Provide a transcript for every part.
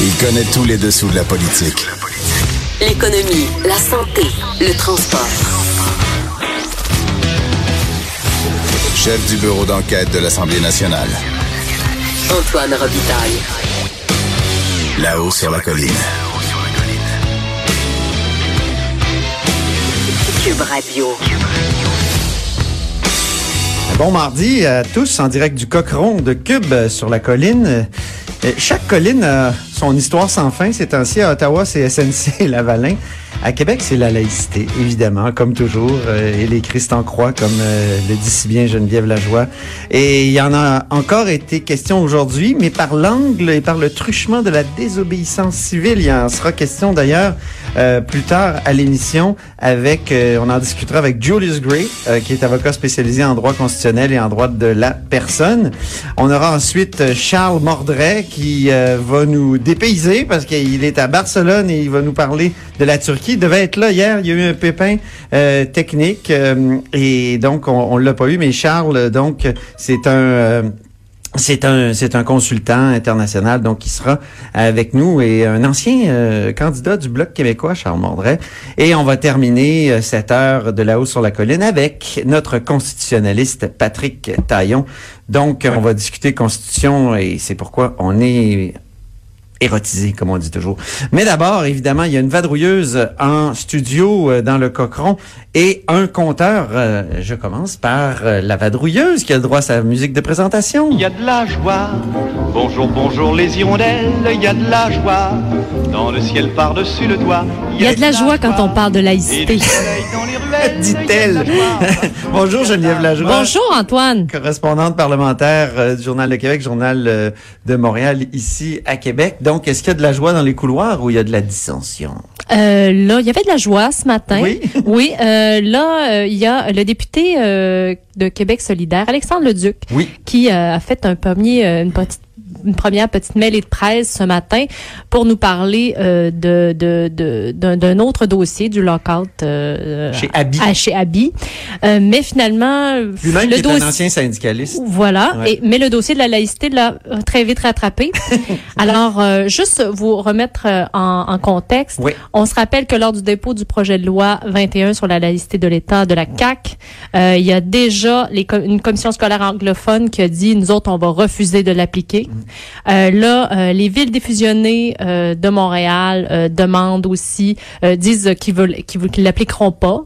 Il connaît tous les dessous de la politique. L'économie, la santé, le transport. Chef du bureau d'enquête de l'Assemblée nationale. Antoine Robitaille. Là-haut sur la colline. Cube Radio. Bon mardi à tous en direct du Cochon de Cube sur la colline. Chaque colline a son histoire sans fin. C'est ainsi à Ottawa, c'est SNC et Lavalin. À Québec, c'est la laïcité, évidemment, comme toujours. euh, et les Christ en croix, comme euh, le dit si bien Geneviève Lajoie. Et il y en a encore été question aujourd'hui, mais par l'angle et par le truchement de la désobéissance civile. Il en sera question d'ailleurs euh, plus tard à l'émission avec, euh, on en discutera avec Julius Gray, euh, qui est avocat spécialisé en droit constitutionnel et en droit de la personne. On aura ensuite euh, Charles Mordret qui va nous dépayser parce qu'il est à Barcelone et il va nous parler de la Turquie. Il devait être là hier, il y a eu un pépin euh, technique euh, et donc on, on l'a pas eu. Mais Charles, donc c'est un euh, c'est un c'est un consultant international donc qui sera avec nous et un ancien euh, candidat du bloc québécois Charles Mordret et on va terminer cette heure de la haut sur la colline avec notre constitutionnaliste Patrick Taillon. Donc on va discuter constitution et c'est pourquoi on est érotisé, comme on dit toujours. Mais d'abord, évidemment, il y a une vadrouilleuse en studio euh, dans le Cochon et un compteur. Euh, je commence par euh, la vadrouilleuse qui a le droit à sa musique de présentation. Il y a de la joie. Bonjour, bonjour les hirondelles. Il y a de la joie. Dans le ciel par-dessus le toit. Il y a de la joie quand on parle de laïcité. Dit-elle. Bonjour Geneviève Lajoie. Bonjour Antoine. Correspondante parlementaire euh, du Journal de Québec, Journal euh, de Montréal, ici à Québec. Donc, est-ce qu'il y a de la joie dans les couloirs ou il y a de la dissension? Euh, là, il y avait de la joie ce matin. Oui. Oui. euh, là, il y a le député euh, de Québec solidaire, Alexandre Leduc, Oui. qui a fait un premier, une petite une première petite mêlée de presse ce matin pour nous parler euh, de de- de- d'un d'un autre dossier du lockout euh, Chez Abi. à- chez Abi. Euh, mais finalement, Lui-même le est un dossier ancien syndicaliste. Voilà. Ouais. Et, mais le dossier de la laïcité l'a euh, très vite rattrapé. Alors, euh, juste vous remettre euh, en, en contexte. Oui. On se rappelle que lors du dépôt du projet de loi 21 sur la laïcité de l'État de la CAC, euh, il y a déjà les une commission scolaire anglophone qui a dit nous autres on va refuser de l'appliquer. Euh, là, euh, les villes défusionnées euh, de Montréal euh, demandent aussi euh, disent qu'ils veulent qu'ils l'appliqueront pas.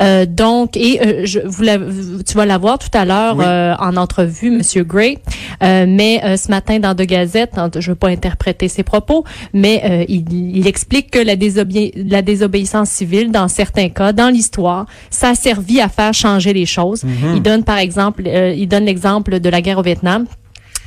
Euh, donc, et euh, je, vous la- tu vas la voir tout à l'heure Oui. euh, en entrevue, Monsieur Gray. Euh, mais euh, ce matin dans deux gazettes, hein, je veux pas interpréter ses propos, mais euh, il, il explique que la, désobé- la désobéissance civile, dans certains cas, dans l'histoire, ça a servi à faire changer les choses. Il donne par exemple, euh, il donne l'exemple de la guerre au Vietnam.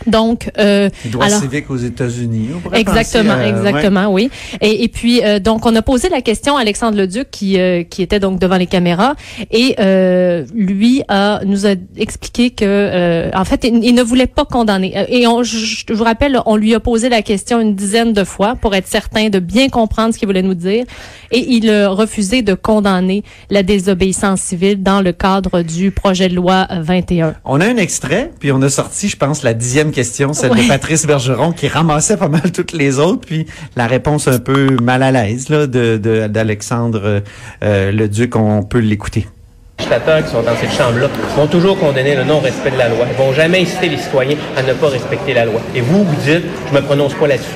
Donc, euh, alors- civiques aux États-Unis. Exactement, penser, euh, exactement, oui. Et, et puis euh, donc on a posé la question à Alexandre Leduc qui euh, qui était donc devant les caméras et euh, lui a nous a expliqué que euh, en fait il, il ne voulait pas condamner Euh, et on, je, je vous rappelle on lui a posé la question une dizaine de fois pour être certain de bien comprendre ce qu'il voulait nous dire et il a refusé de condamner la désobéissance civile dans le cadre du projet de loi euh, 21. On a un extrait, puis on a sorti, je pense, la dixième question, celle Ouais. de Patrice Bergeron, qui ramassait pas mal toutes les autres, puis la réponse un peu mal à l'aise là, de, de- d'Alexandre euh, euh, le Duc, on peut l'écouter. législateurs qui sont dans cette chambre-là vont toujours condamner le non-respect de la loi. Ils vont jamais inciter les citoyens à ne pas respecter la loi. Et vous, vous dites, je me prononce pas là-dessus.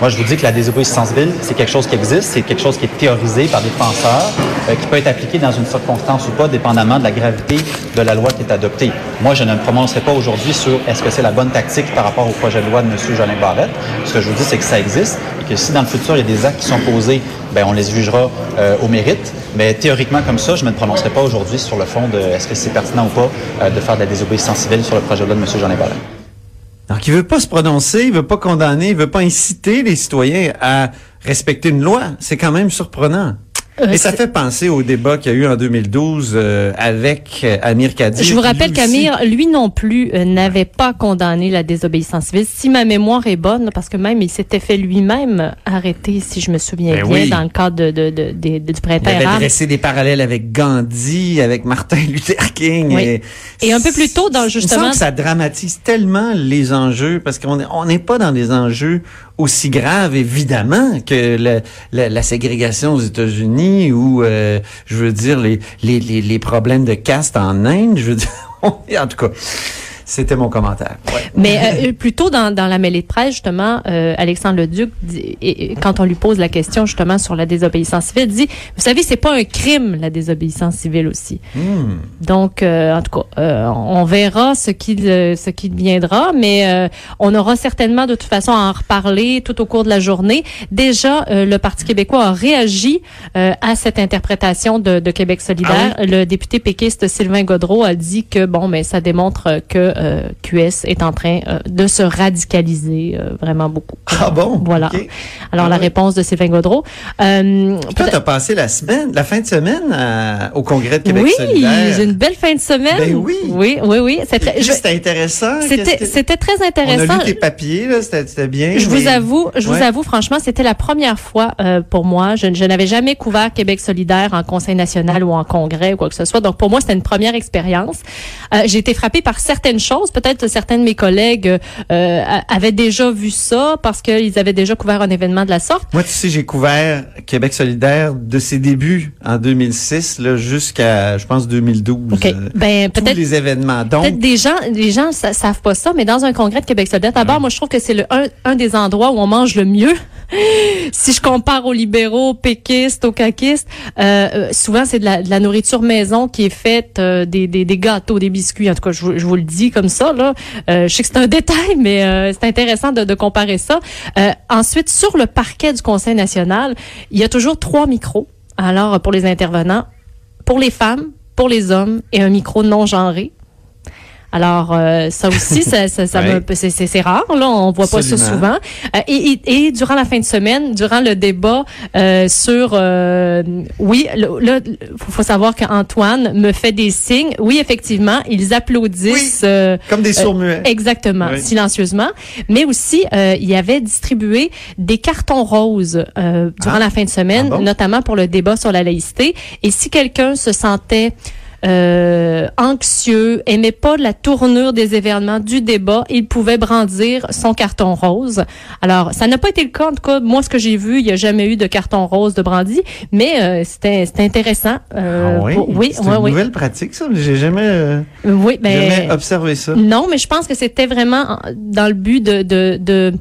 Moi, je vous dis que la désobéissance civile, c'est quelque chose qui existe, c'est quelque chose qui est théorisé par des penseurs, euh, qui peut être appliqué dans une circonstance ou pas, dépendamment de la gravité de la loi qui est adoptée. Moi, je ne me prononcerai pas aujourd'hui sur est-ce que c'est la bonne tactique par rapport au projet de loi de M. Jolin Barrette. Ce que je vous dis, c'est que ça existe et que si dans le futur, il y a des actes qui sont posés, ben, on les jugera euh, au mérite. Mais théoriquement, comme ça, je ne me prononcerai pas aujourd'hui sur le fond de est-ce que c'est pertinent ou pas euh, de faire de la désobéissance civile sur le projet de loi de M. Jolin Barrette. Donc, il veut pas se prononcer, il veut pas condamner, il veut pas inciter les citoyens à respecter une loi. C'est quand même surprenant. Euh, Et ça fait penser au débat qu'il y a eu en 2012 euh, avec euh, Amir Kadir. Je vous rappelle aussi- qu'Amir, lui non plus, euh, n'avait pas condamné la désobéissance civile. Si ma mémoire est bonne, parce que même il s'était fait lui-même arrêter, si je me souviens Ben bien, oui. dans le cadre de, de, de, de- du Il printemps avait arabe. dressé des parallèles avec Gandhi, avec Martin Luther King. Oui. Et, Et un peu plus tôt, dans- Il me justement- que ça dramatise tellement les enjeux parce qu'on est- on n'est pas dans des enjeux aussi graves, évidemment, que le- la, la ségrégation aux États-Unis ou, euh, je veux dire, les, les, les, les problèmes de caste en Inde. Je veux dire, en tout cas, c'était mon commentaire. Ouais. Mais euh, plutôt dans, dans la mêlée de presse, justement, euh, Alexandre Leduc, dit, et, et quand on lui pose la question justement sur la désobéissance civile, dit, vous savez, c'est pas un crime la désobéissance civile aussi. Hmm. Donc, euh, en tout cas, euh, on verra ce qu'il euh, ce qu'il deviendra, mais euh, on aura certainement de toute façon à en reparler tout au cours de la journée. Déjà, euh, le Parti québécois a réagi euh, à cette interprétation de, de Québec solidaire. Ah Le député péquiste Sylvain Godreau a dit que bon, mais ça démontre que euh, QS est en train euh, de se radicaliser euh, vraiment beaucoup. Ah bon? Voilà. Alors Ah la réponse de Sylvain Godreau. Euh, Toi, t'as passé la semaine, la fin de semaine à- au Congrès de Québec oui, solidaire. j'ai une belle fin de semaine. Ben oui. Oui, oui, oui. C'était intéressant. Qu'est-ce C'était très On intéressant. a lu tes papiers, c'était bien. Je vous avoue, je Ouais. vous avoue franchement, c'était la première fois euh, pour moi. Je, je n'avais jamais couvert Québec solidaire en Conseil national ou en Congrès ou quoi que ce soit. Donc pour moi, c'était une première expérience. Euh, J'ai été frappée par certaines Peut-être que certains de mes collègues euh, avaient déjà vu ça parce qu'ils avaient déjà couvert un événement de la sorte. Moi, tu sais, j'ai couvert Québec solidaire de ses débuts en 2006 là, jusqu'à, je pense, 2012. Ok. euh, Ben tous peut-être. les événements. Donc, Peut-être des gens, les gens sa- savent pas ça, mais dans un congrès de Québec solidaire, d'abord, moi, je trouve que c'est le un, un des endroits où on mange le mieux. si je compare aux libéraux, péquistes, aux caquistes, euh, euh, souvent c'est de la, nourriture maison qui est faite, euh, des, des, des gâteaux, des biscuits. En tout cas, je, je vous le dis comme ça. Là, Euh, je sais que c'est un détail, mais euh, c'est intéressant de, de comparer ça. Euh, ensuite, sur le parquet du Conseil national, il y a toujours trois micros. Alors, pour les intervenants, pour les femmes, pour les hommes et un micro non genré. Alors euh, ça aussi, ça, ça, ça Ouais. c'est, rare là, on voit pas ça souvent. Euh, et, et, et durant la fin de semaine, durant le débat euh, sur, euh, oui, là, faut, faut savoir qu'Antoine me fait des signes. Oui, effectivement, ils applaudissent. euh, comme des sourds-muets. Exactement, Oui. silencieusement. Mais aussi, euh, il y avait distribué des cartons roses euh, durant Ah. la fin de semaine, Ah bon? notamment pour le débat sur la laïcité. Et si quelqu'un se sentait euh, anxieux, aimait pas la tournure des événements du débat, il pouvait brandir son carton rose. Alors, ça n'a pas été le cas. En tout cas, moi, ce que j'ai vu, il n'y a jamais eu de carton rose de brandi, mais euh, c'était c'était intéressant. Euh, Ah oui, pour- oui, c'est oui, une oui. nouvelle pratique, ça? J'ai jamais, euh, Oui, ben, jamais observé ça. non, mais je pense que c'était vraiment en- dans le but de de de,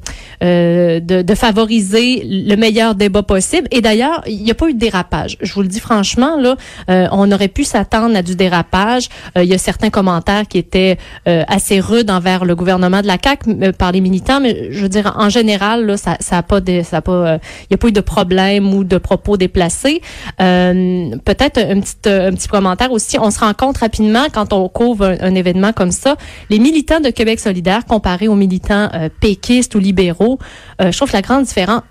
euh, de de favoriser le meilleur débat possible. Et d'ailleurs, il n'y a pas eu de dérapage. Je vous le dis franchement, là, euh, on aurait pu s'attendre à du dérapage. Euh, il y a certains commentaires qui étaient euh, assez rudes envers le gouvernement de la CAC par les militants, mais je veux dire en général, ça pas de ça a pas euh, il y a pas eu de problème ou de propos déplacés. Euh, Peut-être un petit euh, un petit commentaire aussi. On se rend compte rapidement quand on couvre un, événement comme ça, les militants de Québec solidaire comparés aux militants euh, péquistes ou libéraux, euh, je trouve la grande différence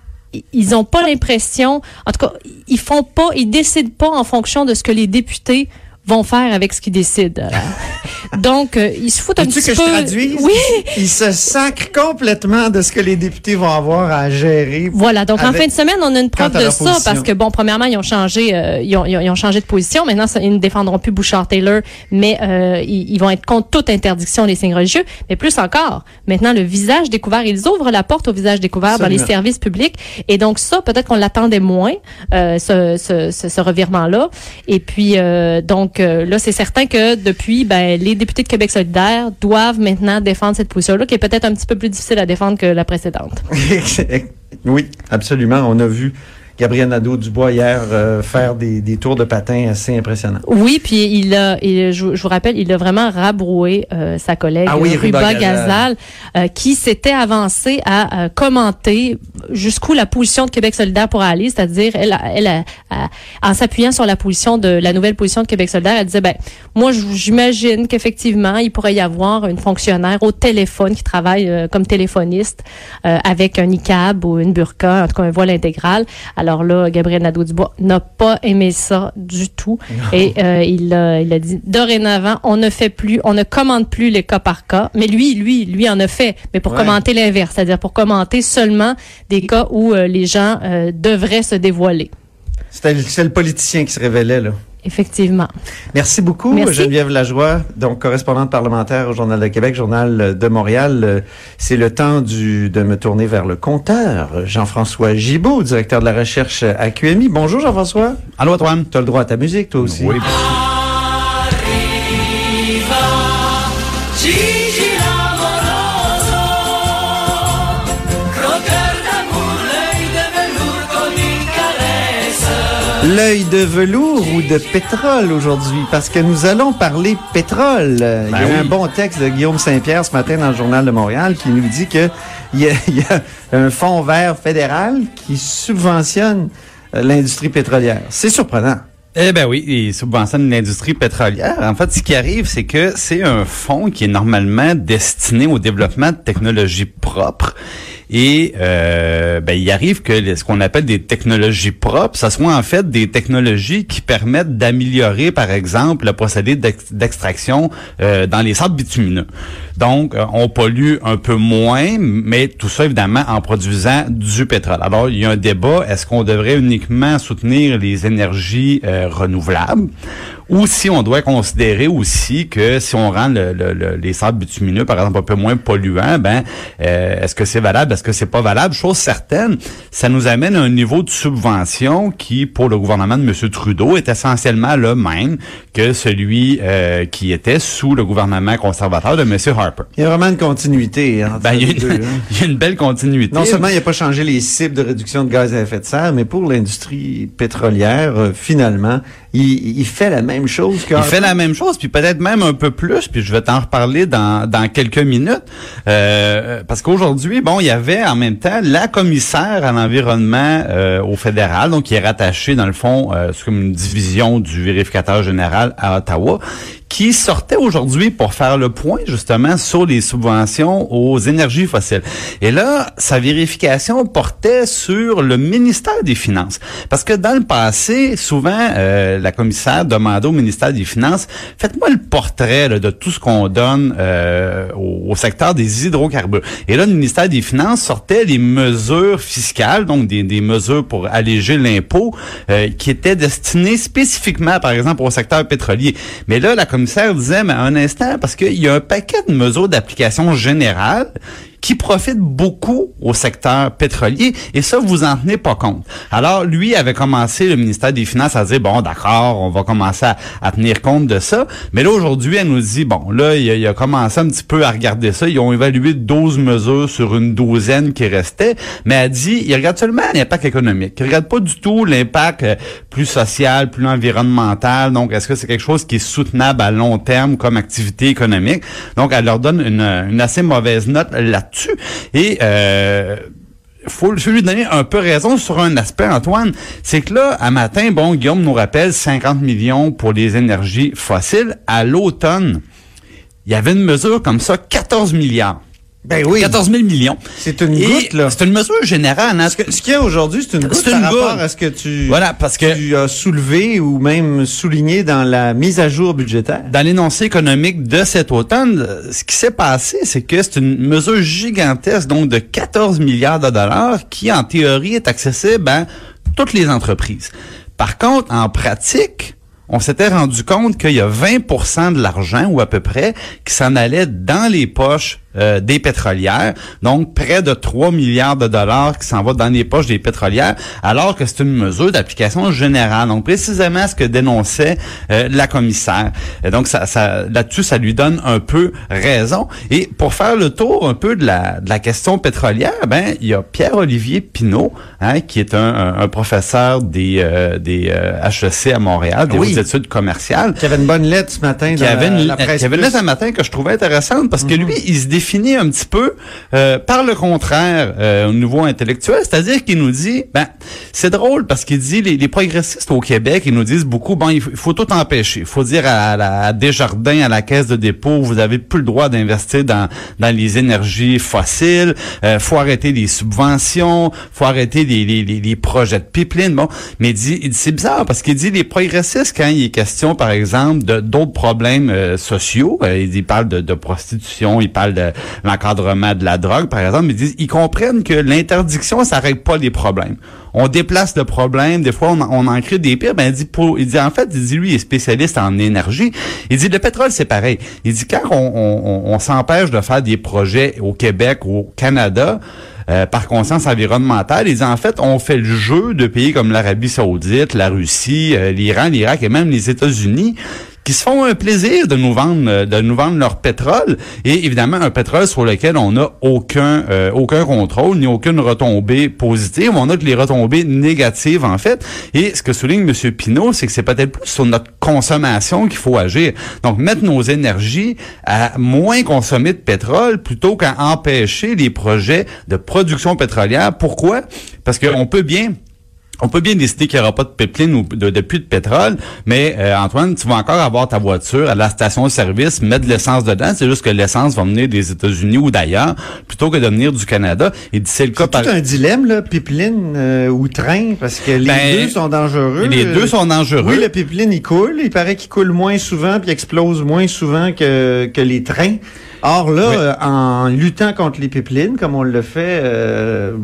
ils ont pas l'impression, en tout cas, ils font pas, ils décident pas en fonction de ce que les députés vont faire avec ce qu'ils décident. Donc, euh, ils se foutent un petit que peu. je traduise? Oui. Ils se sacrent complètement de ce que les députés vont avoir à gérer. Voilà, donc en fin de semaine, on a une preuve de ça position. parce que bon, premièrement, ils ont changé, euh, ils, ont, ils ont- ils ont changé de position. Maintenant, ils ne défendront plus Bouchard Taylor, mais euh, ils, ils vont être contre toute interdiction des signes religieux. Mais plus encore, maintenant le visage découvert, ils ouvrent la porte au visage découvert dans les services publics. Et donc ça, peut-être qu'on l'attendait moins, euh, ce, ce, ce, ce revirement-là. Et puis euh, donc euh, là, c'est certain que depuis, ben les députés de Québec solidaire doivent maintenant défendre cette position-là, qui est peut-être un petit peu plus difficile à défendre que la précédente. oui, absolument. On a vu Gabriel Nadeau-Dubois hier euh, faire des, des tours de patin assez impressionnants. Oui, puis il a, il- je, je vous rappelle, il a vraiment rabroué euh, sa collègue Ah oui, Ruba, Gazal, euh, qui s'était avancée à euh, commenter jusqu'où la position de Québec solidaire pourrait aller, c'est-à-dire elle, elle, en s'appuyant sur la position de la nouvelle position de Québec solidaire, elle disait ben moi, j'imagine qu'effectivement, il pourrait y avoir une fonctionnaire au téléphone qui travaille euh, comme téléphoniste euh, avec un ICAB ou une burqa, en tout cas un voile intégral. Alors là, Gabriel Nadeau-Dubois n'a pas aimé ça du tout. Et euh, il, a, il a dit, dorénavant, on ne fait plus, on ne commande plus les cas par cas. Mais lui, lui, lui en a fait, mais pour Ouais. commenter l'inverse, c'est-à-dire pour commenter seulement des cas où les gens devraient se dévoiler. C'était le politicien qui se révélait, là. Effectivement. Merci beaucoup, Merci. Geneviève Lajoie, donc correspondante parlementaire au Journal de Québec, Journal de Montréal. C'est le temps du, de me tourner vers le compteur, Jean-François Gibault, directeur de la recherche à QMI. Bonjour Jean-François. Allô, Antoine? Tu as le droit à ta musique, toi aussi. Oui. L'œil de velours ou de pétrole aujourd'hui, parce que nous allons parler pétrole. Euh, il y a oui. un bon texte de Guillaume Saint-Pierre ce matin dans le Journal de Montréal qui nous dit que il y a, il y a un fonds vert fédéral qui subventionne euh, l'industrie pétrolière. C'est surprenant. Eh ben oui, il subventionne l'industrie pétrolière. En fait, ce qui arrive, c'est que c'est un fonds qui est normalement destiné au développement de technologies propres. Et euh, ben, il arrive que ce qu'on appelle des technologies propres, ce soit en fait des technologies qui permettent d'améliorer, par exemple, le procédé d'ex- d'extraction euh, dans les sables bitumineux. Donc, euh, on pollue un peu moins, mais tout ça, évidemment, en produisant du pétrole. Alors, il y a un débat, est-ce qu'on devrait uniquement soutenir les énergies euh, renouvelables ou si on doit considérer aussi que si on rend le- le- le- les sables bitumineux, par exemple, un peu moins polluants, ben, euh, est-ce que c'est valable, est-ce que c'est pas valable? Chose certaine, ça nous amène à un niveau de subvention qui, pour le gouvernement de M. Trudeau, est essentiellement le même que celui euh, qui était sous le gouvernement conservateur de M. Harper. Il y a vraiment une continuité entre Ben, il y, a les une, deux, hein. il y a une belle continuité. Non seulement il n'a pas changé les cibles de réduction de gaz à effet de serre, mais pour l'industrie pétrolière, euh, finalement, il, il fait la même chose que Il fait la même chose, puis peut-être même un peu plus, puis je vais t'en reparler dans, dans quelques minutes. Euh, parce qu'aujourd'hui, bon, il y avait en même temps la commissaire à l'environnement euh, au fédéral, donc qui est rattachée, dans le fond, euh, c'est comme une division du vérificateur général à Ottawa, qui sortait aujourd'hui pour faire le point justement sur les subventions aux énergies fossiles. Et là, sa vérification portait sur le ministère des Finances. Parce que dans le passé, souvent, euh, la commissaire demandait au ministère des Finances, faites-moi le portrait là, de tout ce qu'on donne euh, au, secteur des hydrocarbures. Et là, le ministère des Finances sortait les mesures fiscales, donc des, des mesures pour alléger l'impôt, euh, qui étaient destinées spécifiquement, par exemple, au secteur pétrolier. Mais là, disait, mais un instant, parce qu'il y a un paquet de mesures d'application générale qui profitent beaucoup au secteur pétrolier et ça vous en tenez pas compte. Alors lui avait commencé le ministère des Finances à dire bon d'accord on va commencer à, tenir compte de ça. Mais là aujourd'hui elle nous dit bon là il a, commencé un petit peu à regarder ça. Ils ont évalué 12 mesures sur une douzaine qui restaient. Mais elle dit il regarde seulement l'impact économique. Il regarde pas du tout l'impact euh, plus social plus environnemental. Donc est-ce que c'est quelque chose qui est soutenable à long terme comme activité économique? Donc elle leur donne une, une assez mauvaise note et euh, faut lui donner un peu raison sur un aspect, Antoine. C'est que là, à matin, bon, Guillaume nous rappelle 50 millions pour les énergies fossiles. À l'automne, il y avait une mesure comme ça, 14 milliards. Ben oui. 14 000 millions. C'est une Et goutte, là. C'est une mesure générale. hein. Ce qu'il y a aujourd'hui, c'est une goutte par une rapport goutte. à ce que tu, Voilà, parce que tu as soulevé ou même souligné dans la mise à jour budgétaire. dans l'énoncé économique de cet automne, ce qui s'est passé, c'est que c'est une mesure gigantesque, donc de 14 milliards de dollars, qui en théorie est accessible à toutes les entreprises. Par contre, en pratique, on s'était rendu compte qu'il y a 20% de l'argent, ou à peu près, qui s'en allait dans les poches euh, des pétrolières, donc près de 3 milliards de dollars qui s'en va dans les poches des pétrolières, alors que c'est une mesure d'application générale. Donc précisément ce que dénonçait euh, la commissaire. Et donc ça, ça, là-dessus, ça lui donne un peu raison. Et pour faire le tour un peu de la, de la question pétrolière, ben il y a Pierre-Olivier Pinault, hein, qui est un, un- un professeur des, euh, des euh, HEC à Montréal, des Oui. études commerciales Qui avait une bonne lettre ce matin qui dans avait une, la presse qui avait une lettre un matin que je trouvais intéressante parce que lui, il se définit un petit peu euh, par le contraire euh, au niveau intellectuel, c'est-à-dire qu'il nous dit, ben c'est drôle parce qu'il dit les, les, progressistes au Québec, ils nous disent beaucoup, bon, il faut, il faut tout empêcher. Il faut dire à, à Desjardins, à la caisse de dépôt, vous avez plus le droit d'investir dans, dans les énergies fossiles, euh, faut arrêter les subventions, faut arrêter les, les, les, les projets de pipeline. Bon, mais il dit c'est bizarre parce qu'il dit les progressistes quand il est question, par exemple, de d'autres problèmes euh, sociaux, euh, il, dit, il parle de, de prostitution, il parle de l'encadrement de la drogue, par exemple, ils disent, ils comprennent que l'interdiction, ça règle pas les problèmes. On déplace le problème, des fois on, en crée des pires. Ben il dit, il dit en fait, il dit lui il est spécialiste en énergie. Il dit le pétrole c'est pareil. Il dit quand on, s'empêche de faire des projets au Québec, au Canada. Euh, par conscience environnementale. Ils disent, en fait, on fait le jeu de pays comme l'Arabie saoudite, la Russie, euh, l'Iran, l'Irak et même les États-Unis qui se font un plaisir de nous vendre euh, de nous vendre leur pétrole. Et évidemment un pétrole sur lequel on n'a aucun euh, aucun contrôle ni aucune retombée positive. On a que les retombées négatives en fait. Et ce que souligne M. Pinault c'est que c'est peut-être plus sur notre consommation qu'il faut agir. Donc mettre nos énergies à moins consommer de pétrole plutôt qu'à empêcher les projets de production pétrolière. Pourquoi? Parce qu'on peut bien on peut bien décider qu'il n'y aura pas de pipeline ou de, de puits de pétrole, mais euh, Antoine, tu vas encore avoir ta voiture à la station de service, mettre de l'essence dedans. C'est juste que l'essence va venir des États-Unis ou d'ailleurs, plutôt que de venir du Canada. Et c'est le cas par... un dilemme, là, pipeline euh, ou train, parce que les Ben, deux sont dangereux. Les deux sont dangereux. Oui, le pipeline, il coule. Il paraît qu'il coule moins souvent puis explose moins souvent que, que les trains. Or là, Oui. euh, en luttant contre les pipelines, comme on le fait, euh,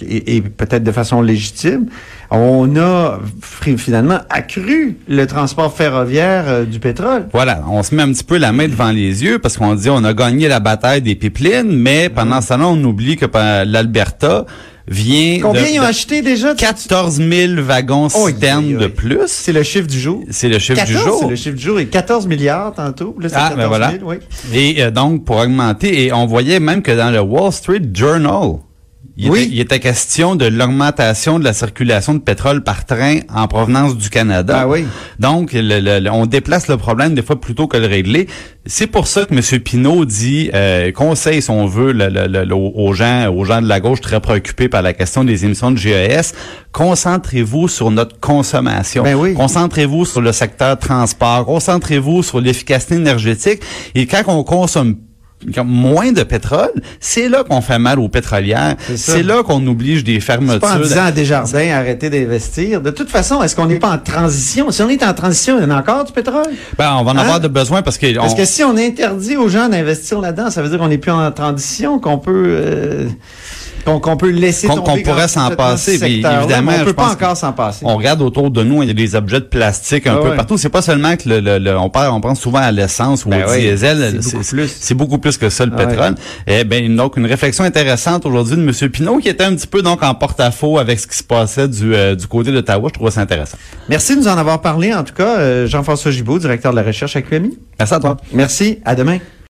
et, et peut-être de façon légitime, on a finalement accru le transport ferroviaire euh, du pétrole. Voilà, on se met un petit peu la main devant les yeux parce qu'on dit on a gagné la bataille des pipelines, mais pendant ce temps-là, on oublie que euh, l'Alberta vient Combien de, ils ont de acheté déjà? 14 000 wagons Oh, citernes de plus. C'est le chiffre du jour. C'est le chiffre 14, du jour. C'est le chiffre du jour. Et 14 milliards tantôt. Là, Ah, 14 ben voilà. 000, oui. Et euh, donc, pour augmenter, et on voyait même que dans le Wall Street Journal, il, Oui. était, il était question de l'augmentation de la circulation de pétrole par train en provenance du Canada. Ah oui. Donc, le- le- le- on déplace le problème des fois plutôt que le régler. C'est pour ça que M. Pinault dit, euh, conseille, si on veut, le- aux gens, aux gens de la gauche très préoccupés par la question des émissions de GES, concentrez-vous sur notre consommation. Ben oui. Concentrez-vous sur le secteur transport. Concentrez-vous sur l'efficacité énergétique. Et quand on consomme moins de pétrole, c'est là qu'on fait mal aux pétrolières. C'est là qu'on oblige des C'est pas en fermetures. disant à Desjardins arrêtez d'investir. De toute façon, est-ce qu'on n'est pas en transition? Si on est en transition, il y en a encore du pétrole. Ben, on va en Hein? avoir de besoin parce que Parce on- que si on interdit aux gens d'investir là-dedans, ça veut dire qu'on n'est plus en transition, qu'on peut euh, qu'on qu'on peut laisser Qu'on- pourrait s'en passer, puis évidemment, on je peut pas encore s'en passer. On regarde autour de nous, il y a des objets de plastique un Ah peu ouais. partout. C'est pas seulement que le, le- le- on, parle, on pense souvent à l'essence ou Ben au diesel. c'est beaucoup beaucoup plus que ça, le Ah ouais. pétrole. Eh ben, donc, une réflexion intéressante aujourd'hui de M. Pinault qui était un petit peu donc en porte-à-faux avec ce qui se passait du, euh, du côté d'Ottawa. Je trouve ça intéressant. Merci de nous en avoir parlé, en tout cas, euh, Jean-François Gibault, directeur de la recherche à QMI. Merci à toi. Merci, à demain.